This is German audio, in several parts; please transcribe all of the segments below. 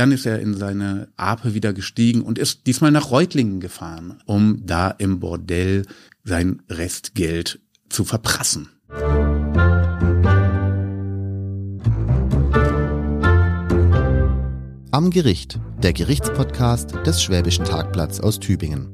Dann ist er in seine Ape wieder gestiegen und ist diesmal nach Reutlingen gefahren, um da im Bordell sein Restgeld zu verprassen. Am Gericht, der Gerichtspodcast des Schwäbischen Tagblatts aus Tübingen.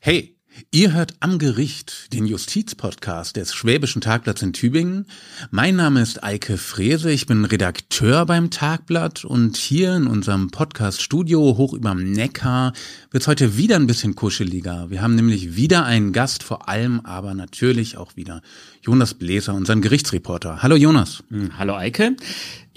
Hey, Ihr hört am Gericht den Justizpodcast des Schwäbischen Tagblatts in Tübingen. Mein Name ist Eike Frese, ich bin Redakteur beim Tagblatt und hier in unserem Podcast-Studio hoch überm Neckar wird es heute wieder ein bisschen kuscheliger. Wir haben nämlich wieder einen Gast, vor allem aber natürlich auch wieder Jonas Bläser, unseren Gerichtsreporter. Hallo Jonas. Hm, hallo Eike.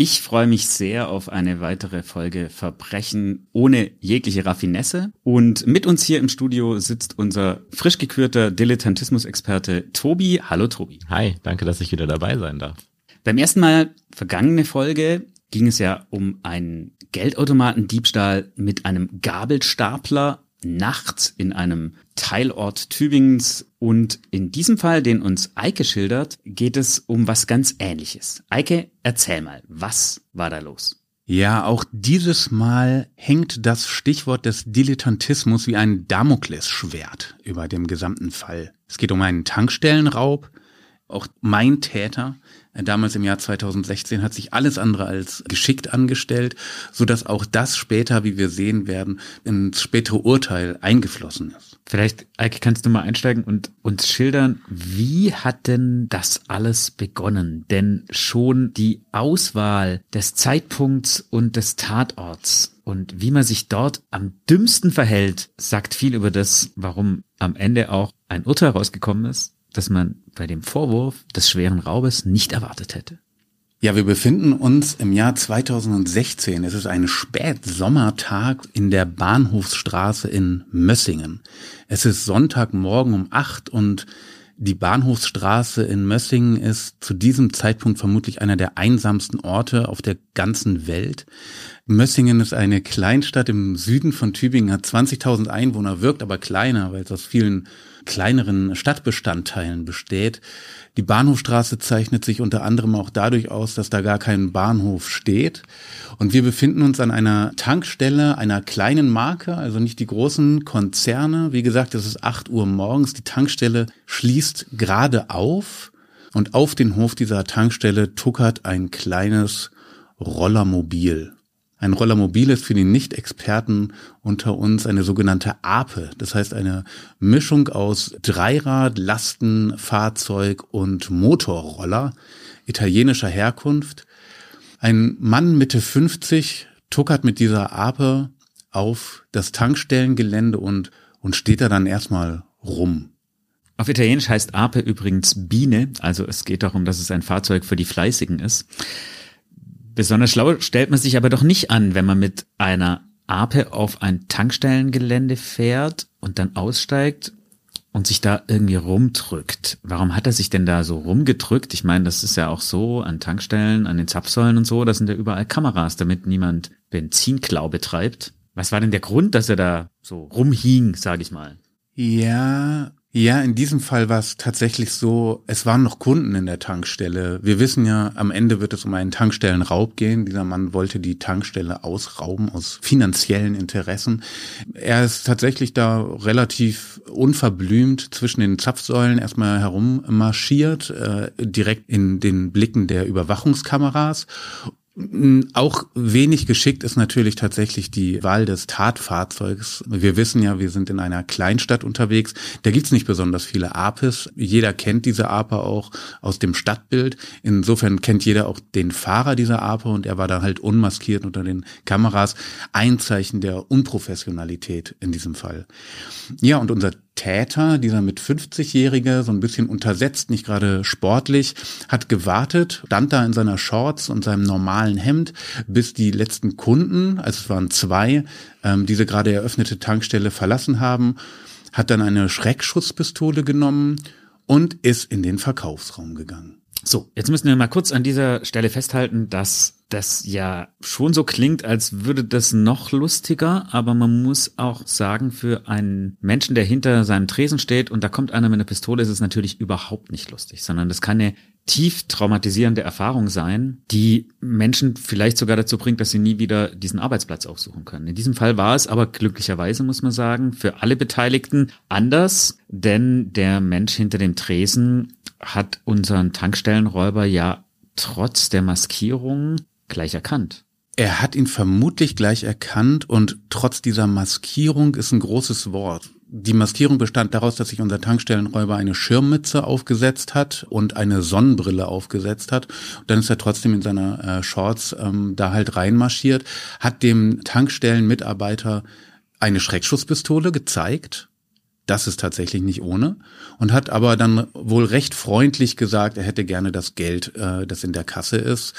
Ich freue mich sehr auf eine weitere Folge Verbrechen ohne jegliche Raffinesse. Und mit uns hier im Studio sitzt unser frisch gekürter Dilettantismus-Experte Tobi. Hallo Tobi. Hi, danke, dass ich wieder dabei sein darf. Beim ersten Mal vergangene Folge ging es ja um einen Geldautomatendiebstahl mit einem Gabelstapler nachts in einem Teilort Tübingens und in diesem Fall, den uns Eike schildert, geht es um was ganz Ähnliches. Eike, erzähl mal, was war da los? Ja, auch dieses Mal hängt das Stichwort des Dilettantismus wie ein Damoklesschwert über dem gesamten Fall. Es geht um einen Tankstellenraub. Auch mein Täter damals im Jahr 2016 hat sich alles andere als geschickt angestellt, so dass auch das später, wie wir sehen werden, ins spätere Urteil eingeflossen ist. Vielleicht, Eike, kannst du mal einsteigen und uns schildern, wie hat denn das alles begonnen? Denn schon die Auswahl des Zeitpunkts und des Tatorts und wie man sich dort am dümmsten verhält, sagt viel über das, warum am Ende auch ein Urteil rausgekommen ist, das man bei dem Vorwurf des schweren Raubes nicht erwartet hätte. Ja, wir befinden uns im Jahr 2016. Es ist ein Spätsommertag in der Bahnhofsstraße in Mössingen. Es ist Sonntagmorgen um acht und die Bahnhofsstraße in Mössingen ist zu diesem Zeitpunkt vermutlich einer der einsamsten Orte auf der ganzen Welt. Mössingen ist eine Kleinstadt im Süden von Tübingen, hat 20.000 Einwohner, wirkt aber kleiner, weil es aus vielen kleineren Stadtbestandteilen besteht. Die Bahnhofstraße zeichnet sich unter anderem auch dadurch aus, dass da gar kein Bahnhof steht. Und wir befinden uns an einer Tankstelle einer kleinen Marke, also nicht die großen Konzerne. Wie gesagt, es ist acht Uhr morgens. Die Tankstelle schließt gerade auf. Und auf den Hof dieser Tankstelle tuckert ein kleines Rollermobil. Ein Rollermobil ist für die Nicht-Experten unter uns eine sogenannte Ape, das heißt eine Mischung aus Dreirad, Lasten, Fahrzeug und Motorroller italienischer Herkunft. Ein Mann Mitte 50 tuckert mit dieser Ape auf das Tankstellengelände und, und steht da dann erstmal rum. Auf Italienisch heißt Ape übrigens Biene, also es geht darum, dass es ein Fahrzeug für die Fleißigen ist. Besonders schlau stellt man sich aber doch nicht an, wenn man mit einer Ape auf ein Tankstellengelände fährt und dann aussteigt und sich da irgendwie rumdrückt. Warum hat er sich denn da so rumgedrückt? Ich meine, das ist ja auch so an Tankstellen, an den Zapfsäulen und so, da sind ja überall Kameras, damit niemand Benzinklau betreibt. Was war denn der Grund, dass er da so rumhing, sag ich mal? Ja, ja, in diesem Fall war es tatsächlich so, es waren noch Kunden in der Tankstelle. Wir wissen ja, am Ende wird es um einen Tankstellenraub gehen. Dieser Mann wollte die Tankstelle ausrauben aus finanziellen Interessen. Er ist tatsächlich da relativ unverblümt zwischen den Zapfsäulen erstmal herummarschiert, äh, direkt in den Blicken der Überwachungskameras auch wenig geschickt ist natürlich tatsächlich die Wahl des Tatfahrzeugs. Wir wissen ja, wir sind in einer Kleinstadt unterwegs. Da gibt's nicht besonders viele Apes. Jeder kennt diese Ape auch aus dem Stadtbild. Insofern kennt jeder auch den Fahrer dieser Ape und er war da halt unmaskiert unter den Kameras. Ein Zeichen der Unprofessionalität in diesem Fall. Ja, und unser Täter, dieser mit 50-Jährige, so ein bisschen untersetzt, nicht gerade sportlich, hat gewartet, stand da in seiner Shorts und seinem normalen Hemd, bis die letzten Kunden, also es waren zwei, ähm, diese gerade eröffnete Tankstelle verlassen haben, hat dann eine Schreckschusspistole genommen und ist in den Verkaufsraum gegangen. So, jetzt müssen wir mal kurz an dieser Stelle festhalten, dass das ja schon so klingt, als würde das noch lustiger, aber man muss auch sagen, für einen Menschen, der hinter seinem Tresen steht und da kommt einer mit einer Pistole, ist es natürlich überhaupt nicht lustig, sondern das kann eine tief traumatisierende Erfahrung sein, die Menschen vielleicht sogar dazu bringt, dass sie nie wieder diesen Arbeitsplatz aufsuchen können. In diesem Fall war es aber glücklicherweise, muss man sagen, für alle Beteiligten anders, denn der Mensch hinter dem Tresen hat unseren Tankstellenräuber ja trotz der Maskierung gleich erkannt. Er hat ihn vermutlich gleich erkannt und trotz dieser Maskierung ist ein großes Wort. Die Maskierung bestand daraus, dass sich unser Tankstellenräuber eine Schirmmütze aufgesetzt hat und eine Sonnenbrille aufgesetzt hat. Und dann ist er trotzdem in seiner äh, Shorts ähm, da halt reinmarschiert, hat dem Tankstellenmitarbeiter eine Schreckschusspistole gezeigt. Das ist tatsächlich nicht ohne. Und hat aber dann wohl recht freundlich gesagt, er hätte gerne das Geld, äh, das in der Kasse ist.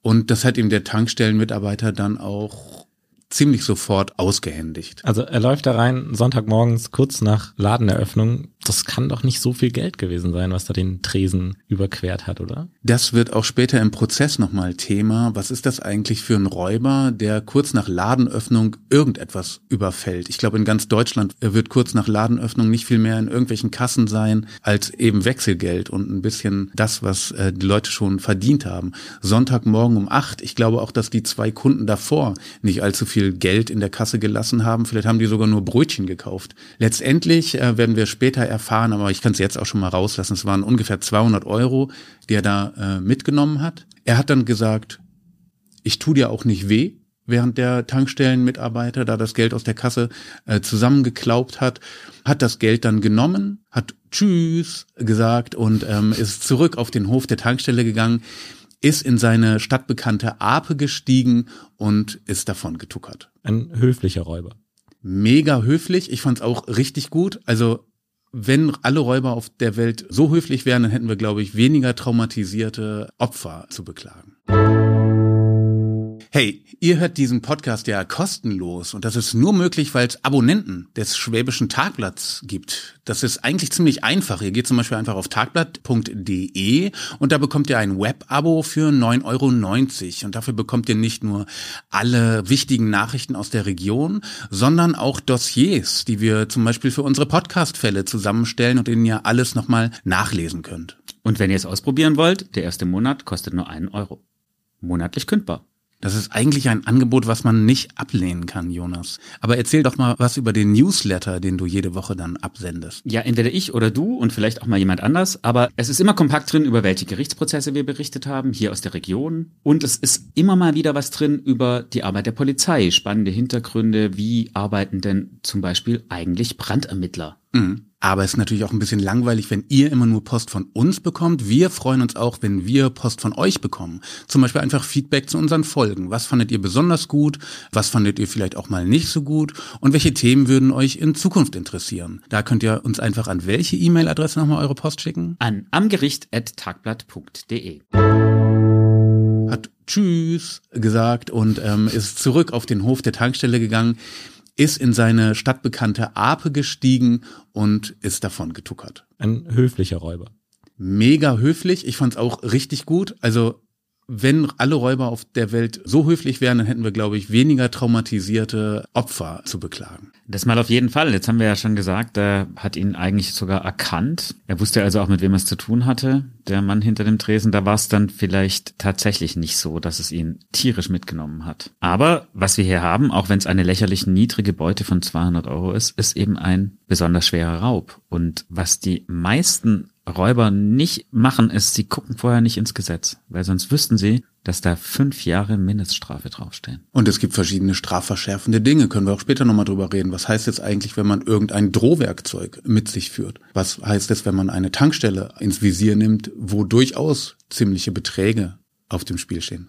Und das hat ihm der Tankstellenmitarbeiter dann auch ziemlich sofort ausgehändigt. Also er läuft da rein Sonntagmorgens kurz nach Ladeneröffnung. Das kann doch nicht so viel Geld gewesen sein, was da den Tresen überquert hat, oder? Das wird auch später im Prozess nochmal Thema. Was ist das eigentlich für ein Räuber, der kurz nach Ladenöffnung irgendetwas überfällt? Ich glaube, in ganz Deutschland wird kurz nach Ladenöffnung nicht viel mehr in irgendwelchen Kassen sein, als eben Wechselgeld und ein bisschen das, was äh, die Leute schon verdient haben. Sonntagmorgen um acht. Ich glaube auch, dass die zwei Kunden davor nicht allzu viel Geld in der Kasse gelassen haben. Vielleicht haben die sogar nur Brötchen gekauft. Letztendlich äh, werden wir später erfahren, aber ich kann es jetzt auch schon mal rauslassen. Es waren ungefähr 200 Euro, die er da äh, mitgenommen hat. Er hat dann gesagt, ich tu dir auch nicht weh, während der Tankstellenmitarbeiter da das Geld aus der Kasse äh, zusammengeklaubt hat, hat das Geld dann genommen, hat Tschüss gesagt und ähm, ist zurück auf den Hof der Tankstelle gegangen ist in seine stadtbekannte Ape gestiegen und ist davon getuckert. Ein höflicher Räuber. Mega höflich. Ich fand's auch richtig gut. Also wenn alle Räuber auf der Welt so höflich wären, dann hätten wir, glaube ich, weniger traumatisierte Opfer zu beklagen. Hey, ihr hört diesen Podcast ja kostenlos und das ist nur möglich, weil es Abonnenten des Schwäbischen Tagblatts gibt. Das ist eigentlich ziemlich einfach. Ihr geht zum Beispiel einfach auf tagblatt.de und da bekommt ihr ein Web-Abo für 9,90 Euro. Und dafür bekommt ihr nicht nur alle wichtigen Nachrichten aus der Region, sondern auch Dossiers, die wir zum Beispiel für unsere Podcast-Fälle zusammenstellen und denen ihr alles nochmal nachlesen könnt. Und wenn ihr es ausprobieren wollt, der erste Monat kostet nur einen Euro. Monatlich kündbar. Das ist eigentlich ein Angebot, was man nicht ablehnen kann, Jonas. Aber erzähl doch mal was über den Newsletter, den du jede Woche dann absendest. Ja, entweder ich oder du und vielleicht auch mal jemand anders, aber es ist immer kompakt drin, über welche Gerichtsprozesse wir berichtet haben, hier aus der Region. Und es ist immer mal wieder was drin über die Arbeit der Polizei, spannende Hintergründe, wie arbeiten denn zum Beispiel eigentlich Brandermittler. Mhm. Aber es ist natürlich auch ein bisschen langweilig, wenn ihr immer nur Post von uns bekommt. Wir freuen uns auch, wenn wir Post von euch bekommen. Zum Beispiel einfach Feedback zu unseren Folgen. Was fandet ihr besonders gut? Was fandet ihr vielleicht auch mal nicht so gut? Und welche Themen würden euch in Zukunft interessieren? Da könnt ihr uns einfach an welche E-Mail-Adresse nochmal eure Post schicken? An amgericht.tagblatt.de hat Tschüss gesagt und ähm, ist zurück auf den Hof der Tankstelle gegangen ist in seine stadtbekannte Ape gestiegen und ist davon getuckert. Ein höflicher Räuber. Mega höflich. Ich fand's auch richtig gut. Also wenn alle Räuber auf der Welt so höflich wären, dann hätten wir, glaube ich, weniger traumatisierte Opfer zu beklagen. Das mal auf jeden Fall. Jetzt haben wir ja schon gesagt, er hat ihn eigentlich sogar erkannt. Er wusste also auch, mit wem er es zu tun hatte. Der Mann hinter dem Tresen, da war es dann vielleicht tatsächlich nicht so, dass es ihn tierisch mitgenommen hat. Aber was wir hier haben, auch wenn es eine lächerlich niedrige Beute von 200 Euro ist, ist eben ein besonders schwerer Raub. Und was die meisten Räuber nicht machen, ist, sie gucken vorher nicht ins Gesetz, weil sonst wüssten sie, dass da fünf Jahre Mindeststrafe draufstehen. Und es gibt verschiedene strafverschärfende Dinge, können wir auch später nochmal drüber reden. Was heißt jetzt eigentlich, wenn man irgendein Drohwerkzeug mit sich führt? Was heißt es, wenn man eine Tankstelle ins Visier nimmt, wo durchaus ziemliche Beträge auf dem Spiel stehen?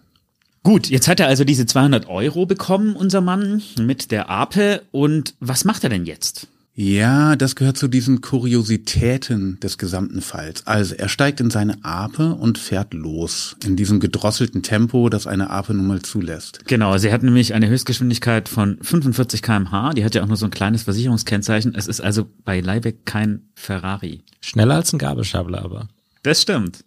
Gut, jetzt hat er also diese 200 Euro bekommen, unser Mann, mit der Ape. Und was macht er denn jetzt? Ja, das gehört zu diesen Kuriositäten des gesamten Falls. Also er steigt in seine Ape und fährt los in diesem gedrosselten Tempo, das eine Ape nun mal zulässt. Genau, sie hat nämlich eine Höchstgeschwindigkeit von 45 kmh. Die hat ja auch nur so ein kleines Versicherungskennzeichen. Es ist also beileibe kein Ferrari. Schneller als ein Gabelstapler aber. Das stimmt.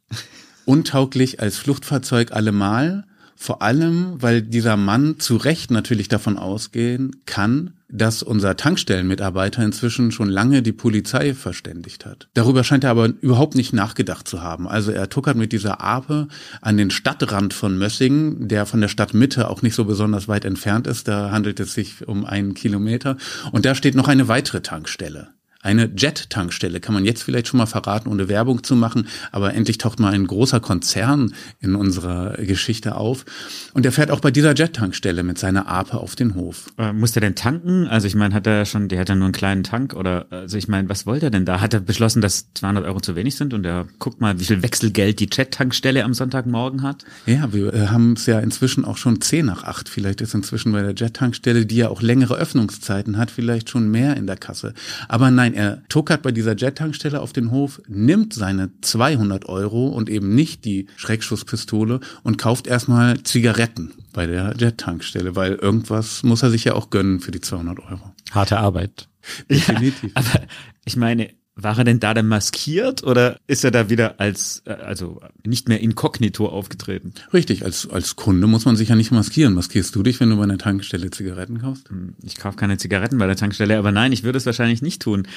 Untauglich als Fluchtfahrzeug allemal. Vor allem, weil dieser Mann zu Recht natürlich davon ausgehen kann, dass unser Tankstellenmitarbeiter inzwischen schon lange die Polizei verständigt hat. Darüber scheint er aber überhaupt nicht nachgedacht zu haben. Also er tuckert mit dieser Ape an den Stadtrand von Mössingen, der von der Stadtmitte auch nicht so besonders weit entfernt ist. Da handelt es sich um einen Kilometer. Und da steht noch eine weitere Tankstelle. Eine Jet-Tankstelle kann man jetzt vielleicht schon mal verraten, ohne Werbung zu machen, aber endlich taucht mal ein großer Konzern in unserer Geschichte auf. Und er fährt auch bei dieser Jet-Tankstelle mit seiner Ape auf den Hof. Äh, muss der denn tanken? Also ich meine, hat er schon, der hat ja nur einen kleinen Tank oder, also ich meine, was wollte er denn da? Hat er beschlossen, dass 200 Euro zu wenig sind und er guckt mal, wie viel Wechselgeld die Jet-Tankstelle am Sonntagmorgen hat? Ja, wir äh, haben es ja inzwischen auch schon 10 nach 8. Vielleicht ist inzwischen bei der Jet-Tankstelle, die ja auch längere Öffnungszeiten hat, vielleicht schon mehr in der Kasse. Aber nein, Nein, er tuckert bei dieser Jet-Tankstelle auf den Hof, nimmt seine 200 Euro und eben nicht die Schreckschusspistole und kauft erstmal Zigaretten bei der Jet-Tankstelle, weil irgendwas muss er sich ja auch gönnen für die 200 Euro. Harte Arbeit. Definitiv. Ja, aber ich meine, war er denn da dann maskiert oder ist er da wieder als, äh, also nicht mehr inkognito aufgetreten? Richtig, als, als Kunde muss man sich ja nicht maskieren. Maskierst du dich, wenn du bei einer Tankstelle Zigaretten kaufst? Hm, ich kaufe keine Zigaretten bei der Tankstelle, aber nein, ich würde es wahrscheinlich nicht tun.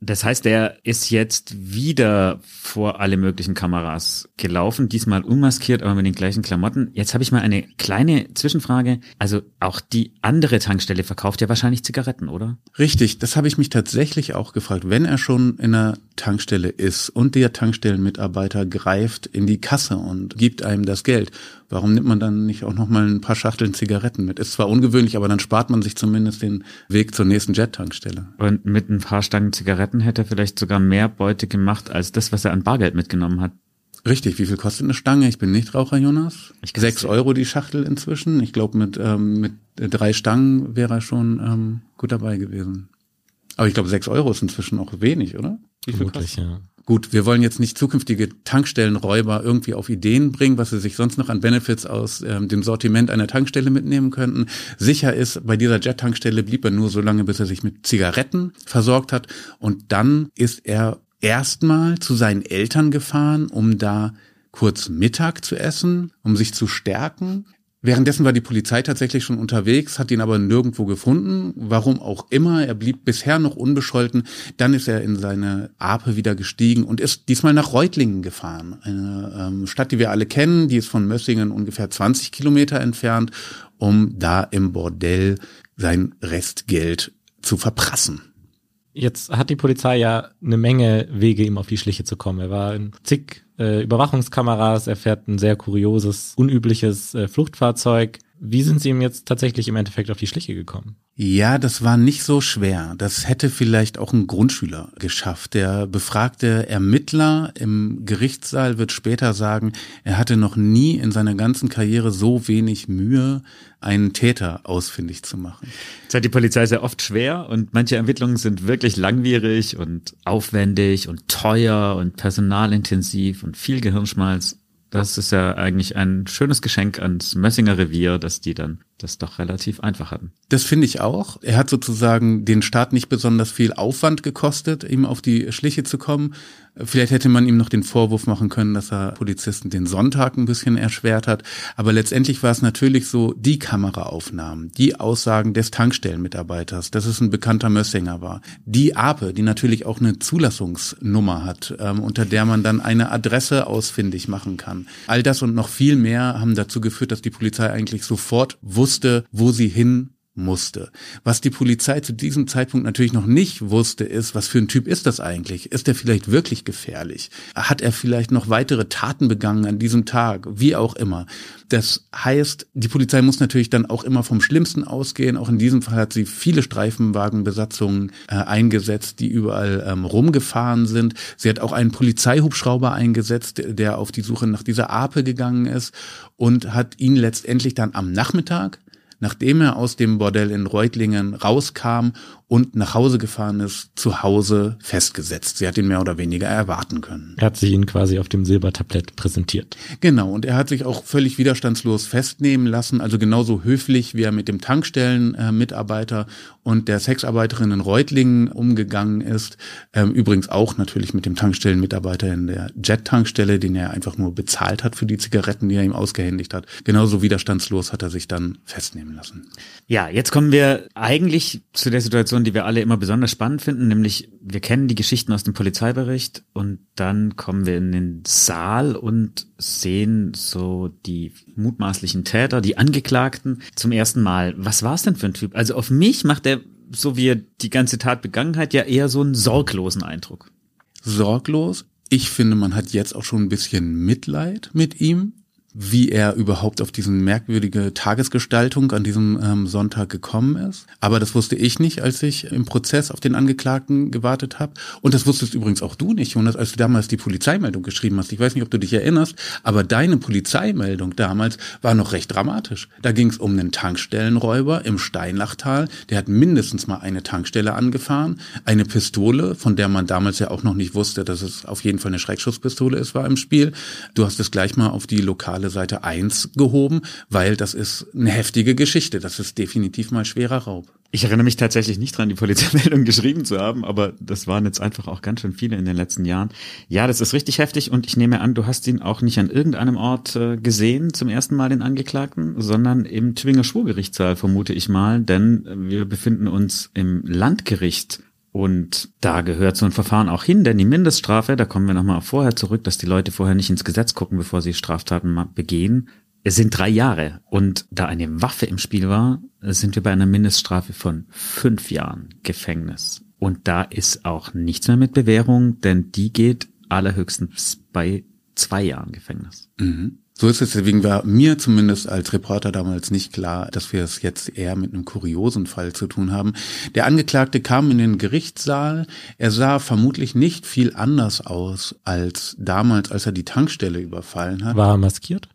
Das heißt, er ist jetzt wieder vor alle möglichen Kameras gelaufen, diesmal unmaskiert, aber mit den gleichen Klamotten. Jetzt habe ich mal eine kleine Zwischenfrage. Also auch die andere Tankstelle verkauft ja wahrscheinlich Zigaretten, oder? Richtig, das habe ich mich tatsächlich auch gefragt. Wenn er schon in einer Tankstelle ist und der Tankstellenmitarbeiter greift in die Kasse und gibt einem das Geld Warum nimmt man dann nicht auch noch mal ein paar Schachteln Zigaretten mit? Ist zwar ungewöhnlich, aber dann spart man sich zumindest den Weg zur nächsten Jet-Tankstelle. Und mit ein paar Stangen Zigaretten hätte er vielleicht sogar mehr Beute gemacht als das, was er an Bargeld mitgenommen hat. Richtig, wie viel kostet eine Stange? Ich bin nicht Raucher, Jonas. Sechs Euro die Schachtel inzwischen. Ich glaube, mit, ähm, mit drei Stangen wäre er schon ähm, gut dabei gewesen. Aber ich glaube, sechs Euro ist inzwischen auch wenig, oder? Wie viel Vermutlich, ja. Gut, wir wollen jetzt nicht zukünftige Tankstellenräuber irgendwie auf Ideen bringen, was sie sich sonst noch an Benefits aus ähm, dem Sortiment einer Tankstelle mitnehmen könnten. Sicher ist, bei dieser Jet-Tankstelle blieb er nur so lange, bis er sich mit Zigaretten versorgt hat. Und dann ist er erstmal zu seinen Eltern gefahren, um da kurz Mittag zu essen, um sich zu stärken. Währenddessen war die Polizei tatsächlich schon unterwegs, hat ihn aber nirgendwo gefunden. Warum auch immer. Er blieb bisher noch unbescholten. Dann ist er in seine Ape wieder gestiegen und ist diesmal nach Reutlingen gefahren. Eine ähm, Stadt, die wir alle kennen. Die ist von Mössingen ungefähr 20 Kilometer entfernt, um da im Bordell sein Restgeld zu verprassen. Jetzt hat die Polizei ja eine Menge Wege, ihm auf die Schliche zu kommen. Er war in zig äh, Überwachungskameras, er fährt ein sehr kurioses, unübliches äh, Fluchtfahrzeug. Wie sind Sie ihm jetzt tatsächlich im Endeffekt auf die Schliche gekommen? Ja, das war nicht so schwer. Das hätte vielleicht auch ein Grundschüler geschafft. Der befragte Ermittler im Gerichtssaal wird später sagen, er hatte noch nie in seiner ganzen Karriere so wenig Mühe, einen Täter ausfindig zu machen. Das hat die Polizei sehr oft schwer und manche Ermittlungen sind wirklich langwierig und aufwendig und teuer und personalintensiv und viel Gehirnschmalz. Das ist ja eigentlich ein schönes Geschenk ans Mössinger Revier, dass die dann das doch relativ einfach hatten. Das finde ich auch. Er hat sozusagen den Staat nicht besonders viel Aufwand gekostet, ihm auf die Schliche zu kommen. Vielleicht hätte man ihm noch den Vorwurf machen können, dass er Polizisten den Sonntag ein bisschen erschwert hat. Aber letztendlich war es natürlich so, die Kameraaufnahmen, die Aussagen des Tankstellenmitarbeiters, dass es ein bekannter Mössinger war, die Ape, die natürlich auch eine Zulassungsnummer hat, ähm, unter der man dann eine Adresse ausfindig machen kann. All das und noch viel mehr haben dazu geführt, dass die Polizei eigentlich sofort wusste, wo sie hin musste. Was die Polizei zu diesem Zeitpunkt natürlich noch nicht wusste, ist, was für ein Typ ist das eigentlich? Ist er vielleicht wirklich gefährlich? Hat er vielleicht noch weitere Taten begangen an diesem Tag? Wie auch immer. Das heißt, die Polizei muss natürlich dann auch immer vom Schlimmsten ausgehen. Auch in diesem Fall hat sie viele Streifenwagenbesatzungen äh, eingesetzt, die überall ähm, rumgefahren sind. Sie hat auch einen Polizeihubschrauber eingesetzt, der auf die Suche nach dieser Ape gegangen ist und hat ihn letztendlich dann am Nachmittag nachdem er aus dem Bordell in Reutlingen rauskam und nach Hause gefahren ist, zu Hause festgesetzt. Sie hat ihn mehr oder weniger erwarten können. Er hat sich ihn quasi auf dem Silbertablett präsentiert. Genau, und er hat sich auch völlig widerstandslos festnehmen lassen, also genauso höflich, wie er mit dem Tankstellenmitarbeiter und der Sexarbeiterin in Reutlingen umgegangen ist. Ähm, übrigens auch natürlich mit dem Tankstellenmitarbeiter in der Jet-Tankstelle, den er einfach nur bezahlt hat für die Zigaretten, die er ihm ausgehändigt hat. Genauso widerstandslos hat er sich dann festnehmen lassen. Ja, jetzt kommen wir eigentlich zu der Situation, die wir alle immer besonders spannend finden, nämlich wir kennen die Geschichten aus dem Polizeibericht und dann kommen wir in den Saal und sehen so die mutmaßlichen Täter, die Angeklagten zum ersten Mal. Was war es denn für ein Typ? Also auf mich macht er, so wie er die ganze Tat begangen hat, ja eher so einen sorglosen Eindruck. Sorglos. Ich finde, man hat jetzt auch schon ein bisschen Mitleid mit ihm, wie er überhaupt auf diese merkwürdige Tagesgestaltung an diesem ähm, Sonntag gekommen ist. Aber das wusste ich nicht, als ich im Prozess auf den Angeklagten gewartet habe. Und das wusstest übrigens auch du nicht, Jonas, als du damals die Polizeimeldung geschrieben hast. Ich weiß nicht, ob du dich erinnerst, aber deine Polizeimeldung damals war noch recht dramatisch. Da ging es um einen Tankstellenräuber im Steinlachtal. Der hat mindestens mal eine Tankstelle angefahren, eine Pistole, von der man damals ja auch noch nicht wusste, dass es auf jeden Fall eine Schreckschusspistole ist, war im Spiel. Du hast es gleich mal auf die lokale Seite 1 gehoben, weil das ist eine heftige Geschichte. Das ist definitiv mal schwerer Raub. Ich erinnere mich tatsächlich nicht dran, die Polizeimeldung geschrieben zu haben, aber das waren jetzt einfach auch ganz schön viele in den letzten Jahren. Ja, das ist richtig heftig und ich nehme an, du hast ihn auch nicht an irgendeinem Ort äh, gesehen zum ersten Mal den Angeklagten, sondern im Tübinger Schwurgerichtssaal vermute ich mal, denn wir befinden uns im Landgericht und da gehört so ein Verfahren auch hin, denn die Mindeststrafe, da kommen wir nochmal vorher zurück, dass die Leute vorher nicht ins Gesetz gucken, bevor sie Straftaten begehen. Es sind drei Jahre. Und da eine Waffe im Spiel war, sind wir bei einer Mindeststrafe von fünf Jahren Gefängnis. Und da ist auch nichts mehr mit Bewährung, denn die geht allerhöchstens bei zwei Jahren Gefängnis. Mhm. So ist es, deswegen war mir zumindest als Reporter damals nicht klar, dass wir es jetzt eher mit einem kuriosen Fall zu tun haben. Der Angeklagte kam in den Gerichtssaal. Er sah vermutlich nicht viel anders aus als damals, als er die Tankstelle überfallen hat. War er maskiert?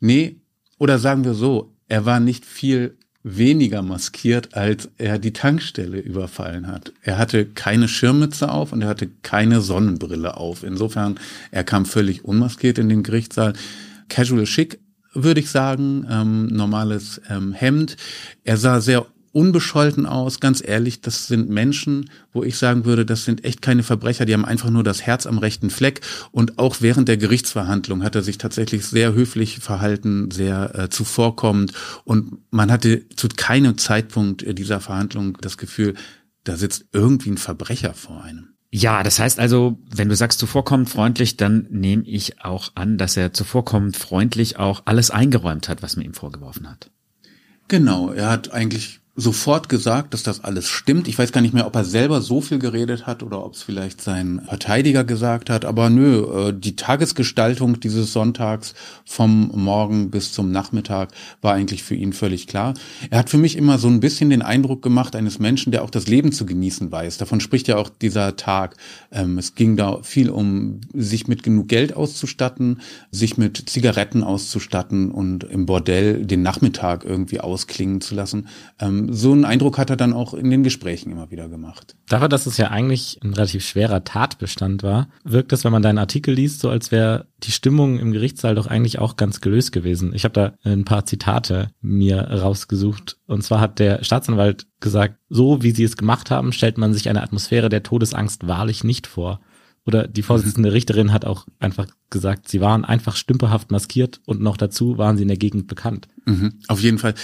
Nee, oder sagen wir so, er war nicht viel weniger maskiert, als er die Tankstelle überfallen hat. Er hatte keine Schirmmütze auf und er hatte keine Sonnenbrille auf. Insofern, er kam völlig unmaskiert in den Gerichtssaal. Casual Chic, würde ich sagen, ähm, normales ähm, Hemd. Er sah sehr unbescholten aus, ganz ehrlich, das sind Menschen, wo ich sagen würde, das sind echt keine Verbrecher, die haben einfach nur das Herz am rechten Fleck. Und auch während der Gerichtsverhandlung hat er sich tatsächlich sehr höflich verhalten, sehr äh, zuvorkommend. Und man hatte zu keinem Zeitpunkt dieser Verhandlung das Gefühl, da sitzt irgendwie ein Verbrecher vor einem. Ja, das heißt also, wenn du sagst zuvorkommend freundlich, dann nehme ich auch an, dass er zuvorkommend freundlich auch alles eingeräumt hat, was man ihm vorgeworfen hat. Genau, er hat eigentlich sofort gesagt, dass das alles stimmt. Ich weiß gar nicht mehr, ob er selber so viel geredet hat oder ob es vielleicht sein Verteidiger gesagt hat. Aber nö, äh, die Tagesgestaltung dieses Sonntags vom Morgen bis zum Nachmittag war eigentlich für ihn völlig klar. Er hat für mich immer so ein bisschen den Eindruck gemacht eines Menschen, der auch das Leben zu genießen weiß. Davon spricht ja auch dieser Tag. Ähm, es ging da viel um sich mit genug Geld auszustatten, sich mit Zigaretten auszustatten und im Bordell den Nachmittag irgendwie ausklingen zu lassen ähm, so einen Eindruck hat er dann auch in den Gesprächen immer wieder gemacht. Dafür, dass es ja eigentlich ein relativ schwerer Tatbestand war, wirkt es, wenn man deinen Artikel liest, so als wäre die Stimmung im Gerichtssaal doch eigentlich auch ganz gelöst gewesen. Ich habe da ein paar Zitate mir rausgesucht. Und zwar hat der Staatsanwalt gesagt, so wie sie es gemacht haben, stellt man sich eine Atmosphäre der Todesangst wahrlich nicht vor. Oder die Vorsitzende Richterin hat auch einfach gesagt, sie waren einfach stümperhaft maskiert und noch dazu waren sie in der Gegend bekannt. Mhm, auf jeden Fall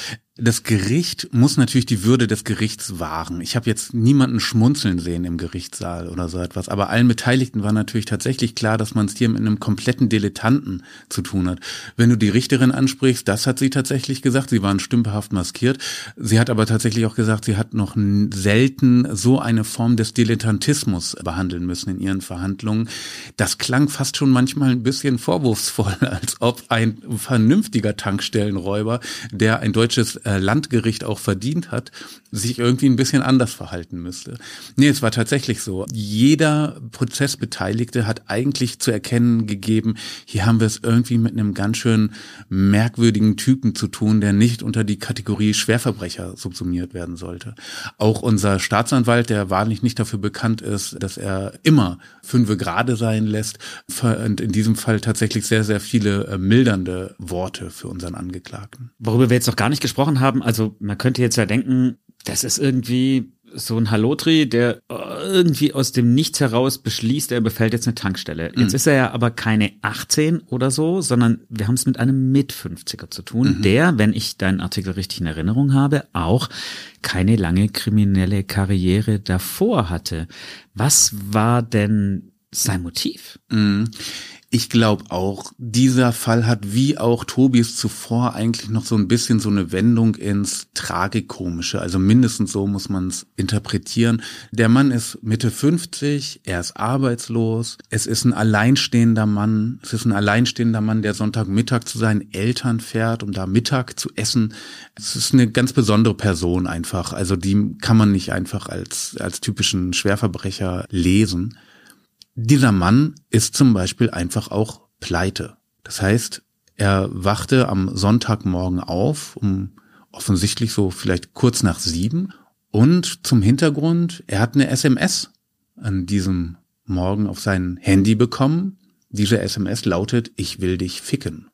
das Gericht muss natürlich die Würde des Gerichts wahren. Ich habe jetzt niemanden schmunzeln sehen im Gerichtssaal oder so etwas, aber allen Beteiligten war natürlich tatsächlich klar, dass man es hier mit einem kompletten Dilettanten zu tun hat. Wenn du die Richterin ansprichst, das hat sie tatsächlich gesagt, sie waren stümperhaft maskiert. Sie hat aber tatsächlich auch gesagt, sie hat noch selten so eine Form des Dilettantismus behandeln müssen in ihren Verhandlungen. Das klang fast schon manchmal ein bisschen vorwurfsvoll, als ob ein vernünftiger Tankstellenräuber, der ein deutsches Landgericht auch verdient hat, sich irgendwie ein bisschen anders verhalten müsste. Nee, es war tatsächlich so. Jeder Prozessbeteiligte hat eigentlich zu erkennen gegeben, hier haben wir es irgendwie mit einem ganz schön merkwürdigen Typen zu tun, der nicht unter die Kategorie Schwerverbrecher subsumiert werden sollte. Auch unser Staatsanwalt, der wahrlich nicht dafür bekannt ist, dass er immer fünfe gerade sein lässt, und in diesem Fall tatsächlich sehr, sehr viele äh, mildernde Worte für unseren Angeklagten. Worüber wir jetzt noch gar nicht gesprochen haben, also man könnte jetzt ja denken, das ist irgendwie so ein Halotri, der irgendwie aus dem Nichts heraus beschließt, er befällt jetzt eine Tankstelle. Jetzt mhm. ist er ja aber keine 18 oder so, sondern wir haben es mit einem Mit-50er zu tun, mhm. der, wenn ich deinen Artikel richtig in Erinnerung habe, auch keine lange kriminelle Karriere davor hatte. Was war denn sein Motiv? Mhm. Ich glaube auch, dieser Fall hat wie auch Tobis zuvor eigentlich noch so ein bisschen so eine Wendung ins Tragikomische. Also mindestens so muss man es interpretieren. Der Mann ist Mitte 50, er ist arbeitslos, es ist ein alleinstehender Mann, es ist ein alleinstehender Mann, der Sonntagmittag zu seinen Eltern fährt, um da Mittag zu essen. Es ist eine ganz besondere Person einfach. Also die kann man nicht einfach als, als typischen Schwerverbrecher lesen. Dieser Mann ist zum Beispiel einfach auch pleite. Das heißt, er wachte am Sonntagmorgen auf, um offensichtlich so vielleicht kurz nach sieben. Und zum Hintergrund, er hat eine SMS an diesem Morgen auf sein Handy bekommen. Diese SMS lautet, ich will dich ficken.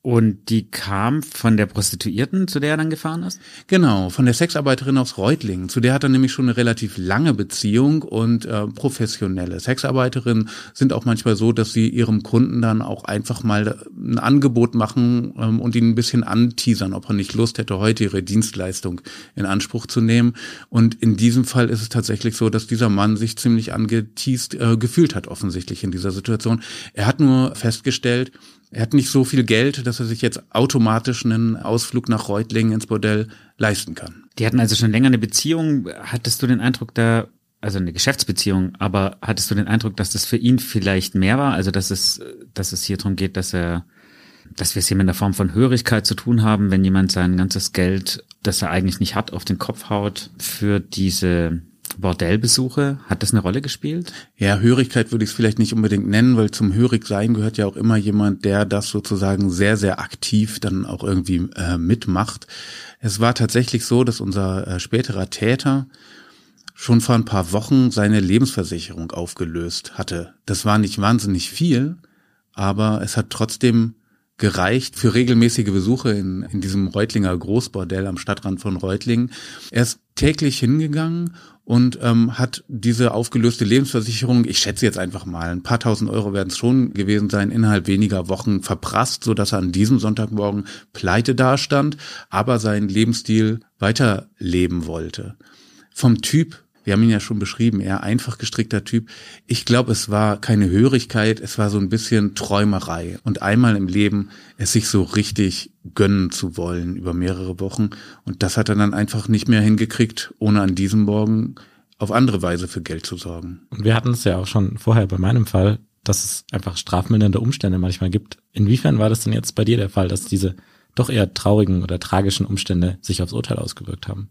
Und die kam von der Prostituierten, zu der er dann gefahren ist? Genau, von der Sexarbeiterin aus Reutlingen. Zu der hat er nämlich schon eine relativ lange Beziehung und äh, professionelle Sexarbeiterinnen sind auch manchmal so, dass sie ihrem Kunden dann auch einfach mal ein Angebot machen ähm, und ihn ein bisschen anteasern, ob er nicht Lust hätte, heute ihre Dienstleistung in Anspruch zu nehmen. Und in diesem Fall ist es tatsächlich so, dass dieser Mann sich ziemlich angeteased äh, gefühlt hat, offensichtlich in dieser Situation. Er hat nur festgestellt, er hat nicht so viel Geld, dass er sich jetzt automatisch einen Ausflug nach Reutlingen ins Bordell leisten kann. Die hatten also schon länger eine Beziehung. Hattest du den Eindruck, da, also eine Geschäftsbeziehung, aber hattest du den Eindruck, dass das für ihn vielleicht mehr war? Also, dass es, dass es hier darum geht, dass er, dass wir es hier mit einer Form von Hörigkeit zu tun haben, wenn jemand sein ganzes Geld, das er eigentlich nicht hat, auf den Kopf haut für diese Bordellbesuche, hat das eine Rolle gespielt? Ja, Hörigkeit würde ich es vielleicht nicht unbedingt nennen, weil zum Hörigsein gehört ja auch immer jemand, der das sozusagen sehr, sehr aktiv dann auch irgendwie äh, mitmacht. Es war tatsächlich so, dass unser äh, späterer Täter schon vor ein paar Wochen seine Lebensversicherung aufgelöst hatte. Das war nicht wahnsinnig viel, aber es hat trotzdem gereicht für regelmäßige Besuche in, in diesem Reutlinger Großbordell am Stadtrand von Reutlingen. Er ist täglich hingegangen und ähm, hat diese aufgelöste Lebensversicherung, ich schätze jetzt einfach mal, ein paar tausend Euro werden es schon gewesen sein, innerhalb weniger Wochen verprasst, so dass er an diesem Sonntagmorgen pleite dastand, aber seinen Lebensstil weiterleben wollte. Vom Typ wir haben ihn ja schon beschrieben, eher einfach gestrickter Typ. Ich glaube, es war keine Hörigkeit, es war so ein bisschen Träumerei und einmal im Leben es sich so richtig gönnen zu wollen über mehrere Wochen. Und das hat er dann einfach nicht mehr hingekriegt, ohne an diesem Morgen auf andere Weise für Geld zu sorgen. Und wir hatten es ja auch schon vorher bei meinem Fall, dass es einfach strafmildernde Umstände manchmal gibt. Inwiefern war das denn jetzt bei dir der Fall, dass diese doch eher traurigen oder tragischen Umstände sich aufs Urteil ausgewirkt haben?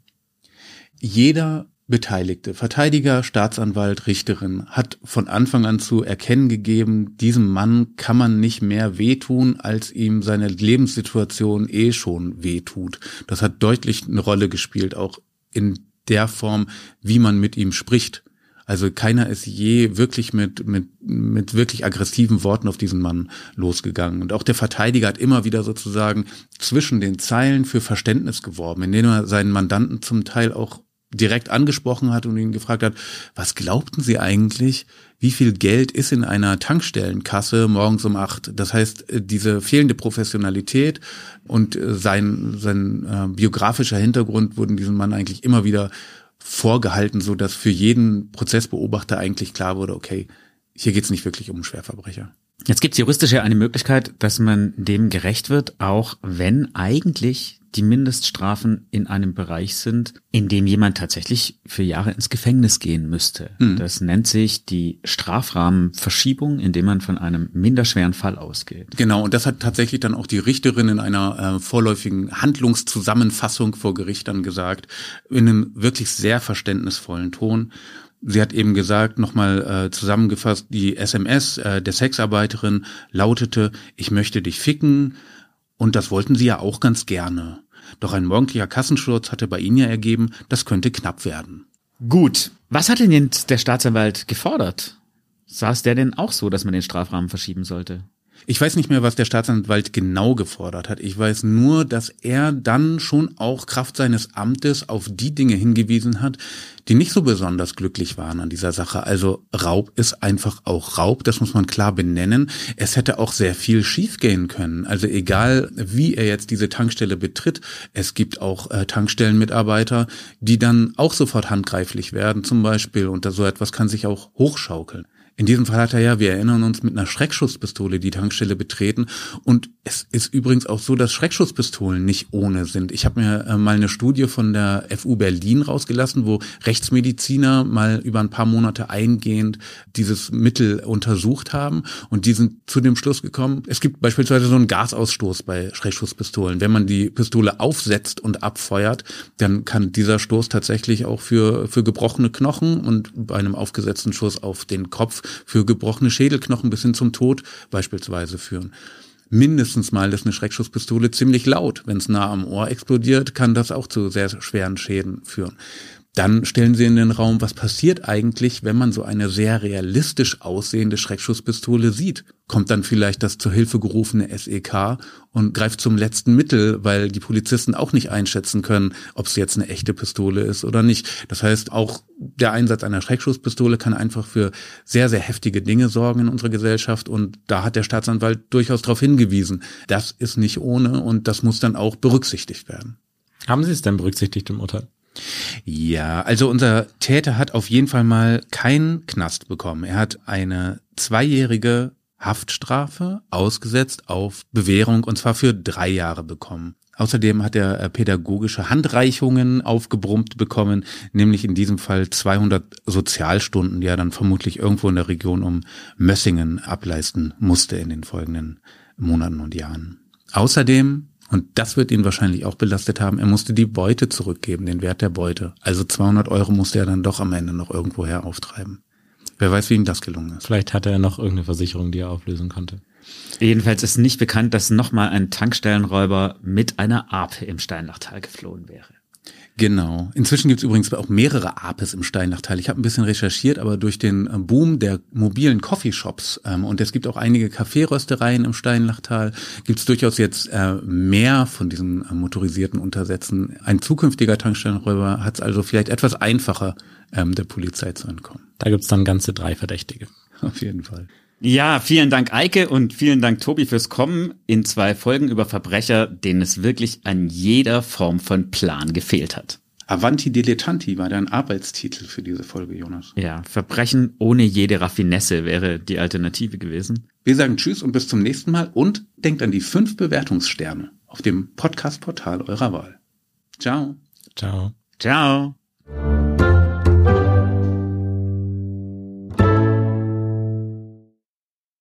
Jeder Beteiligte, Verteidiger, Staatsanwalt, Richterin, hat von Anfang an zu erkennen gegeben, diesem Mann kann man nicht mehr wehtun, als ihm seine Lebenssituation eh schon wehtut. Das hat deutlich eine Rolle gespielt, auch in der Form, wie man mit ihm spricht. Also keiner ist je wirklich mit, mit, mit wirklich aggressiven Worten auf diesen Mann losgegangen. Und auch der Verteidiger hat immer wieder sozusagen zwischen den Zeilen für Verständnis geworben, indem er seinen Mandanten zum Teil auch direkt angesprochen hat und ihn gefragt hat, was glaubten Sie eigentlich, wie viel Geld ist in einer Tankstellenkasse morgens um acht? Das heißt, äh, diese fehlende Professionalität und äh, sein, sein äh, biografischer Hintergrund wurden diesem Mann eigentlich immer wieder vorgehalten, so dass für jeden Prozessbeobachter eigentlich klar wurde, okay, hier geht's nicht wirklich um Schwerverbrecher. Jetzt gibt es juristisch ja eine Möglichkeit, dass man dem gerecht wird, auch wenn eigentlich die Mindeststrafen in einem Bereich sind, in dem jemand tatsächlich für Jahre ins Gefängnis gehen müsste. Mhm. Das nennt sich die Strafrahmenverschiebung, indem man von einem minderschweren Fall ausgeht. Genau, und das hat tatsächlich dann auch die Richterin in einer äh, vorläufigen Handlungszusammenfassung vor Gericht dann gesagt, in einem wirklich sehr verständnisvollen Ton. Sie hat eben gesagt, nochmal äh, zusammengefasst, die SMS äh, der Sexarbeiterin lautete, ich möchte dich ficken. Und das wollten sie ja auch ganz gerne. Doch ein morgendlicher Kassensturz hatte bei ihnen ja ergeben, das könnte knapp werden. Gut. Was hat denn jetzt der Staatsanwalt gefordert? Saß der denn auch so, dass man den Strafrahmen verschieben sollte? Ich weiß nicht mehr, was der Staatsanwalt genau gefordert hat. Ich weiß nur, dass er dann schon auch Kraft seines Amtes auf die Dinge hingewiesen hat, die nicht so besonders glücklich waren an dieser Sache. Also Raub ist einfach auch Raub, das muss man klar benennen. Es hätte auch sehr viel schiefgehen können. Also egal, wie er jetzt diese Tankstelle betritt, es gibt auch äh, Tankstellenmitarbeiter, die dann auch sofort handgreiflich werden, zum Beispiel. Und so etwas kann sich auch hochschaukeln. In diesem Fall hat er ja, wir erinnern uns, mit einer Schreckschusspistole die Tankstelle betreten. Und es ist übrigens auch so, dass Schreckschusspistolen nicht ohne sind. Ich habe mir äh, mal eine Studie von der FU Berlin rausgelassen, wo Rechtsmediziner mal über ein paar Monate eingehend dieses Mittel untersucht haben. Und die sind zu dem Schluss gekommen, es gibt beispielsweise so einen Gasausstoß bei Schreckschusspistolen. Wenn man die Pistole aufsetzt und abfeuert, dann kann dieser Stoß tatsächlich auch für, für gebrochene Knochen und bei einem aufgesetzten Schuss auf den Kopf für gebrochene Schädelknochen bis hin zum Tod beispielsweise führen. Mindestens mal ist eine Schreckschusspistole ziemlich laut. Wenn es nah am Ohr explodiert, kann das auch zu sehr schweren Schäden führen. Dann stellen Sie in den Raum, was passiert eigentlich, wenn man so eine sehr realistisch aussehende Schreckschusspistole sieht? Kommt dann vielleicht das zur Hilfe gerufene SEK und greift zum letzten Mittel, weil die Polizisten auch nicht einschätzen können, ob es jetzt eine echte Pistole ist oder nicht. Das heißt, auch der Einsatz einer Schreckschusspistole kann einfach für sehr, sehr heftige Dinge sorgen in unserer Gesellschaft und da hat der Staatsanwalt durchaus darauf hingewiesen. Das ist nicht ohne und das muss dann auch berücksichtigt werden. Haben Sie es denn berücksichtigt im Urteil? Ja, also unser Täter hat auf jeden Fall mal keinen Knast bekommen. Er hat eine zweijährige Haftstrafe ausgesetzt auf Bewährung und zwar für drei Jahre bekommen. Außerdem hat er äh, pädagogische Handreichungen aufgebrummt bekommen, nämlich in diesem Fall 200 Sozialstunden, die er dann vermutlich irgendwo in der Region um Mössingen ableisten musste in den folgenden Monaten und Jahren. Außerdem und das wird ihn wahrscheinlich auch belastet haben. Er musste die Beute zurückgeben, den Wert der Beute. Also 200 Euro musste er dann doch am Ende noch irgendwoher auftreiben. Wer weiß, wie ihm das gelungen ist. Vielleicht hatte er noch irgendeine Versicherung, die er auflösen konnte. Jedenfalls ist nicht bekannt, dass nochmal ein Tankstellenräuber mit einer Ape im Steinlachtal geflohen wäre. Genau. Inzwischen gibt es übrigens auch mehrere Apes im Steinlachtal. Ich habe ein bisschen recherchiert, aber durch den äh, Boom der mobilen Coffeeshops ähm, und es gibt auch einige Kaffeeröstereien im Steinlachtal, gibt es durchaus jetzt äh, mehr von diesen äh, motorisierten Untersätzen. Ein zukünftiger Tankstellenräuber hat es also vielleicht etwas einfacher, ähm, der Polizei zu entkommen. Da gibt's dann ganze drei Verdächtige. Auf jeden Fall. Ja, vielen Dank Eike und vielen Dank Tobi fürs Kommen in zwei Folgen über Verbrecher, denen es wirklich an jeder Form von Plan gefehlt hat. Avanti Dilettanti war dein Arbeitstitel für diese Folge, Jonas. Ja, Verbrechen ohne jede Raffinesse wäre die Alternative gewesen. Wir sagen Tschüss und bis zum nächsten Mal und denkt an die fünf Bewertungssterne auf dem Podcast-Portal eurer Wahl. Ciao. Ciao. Ciao.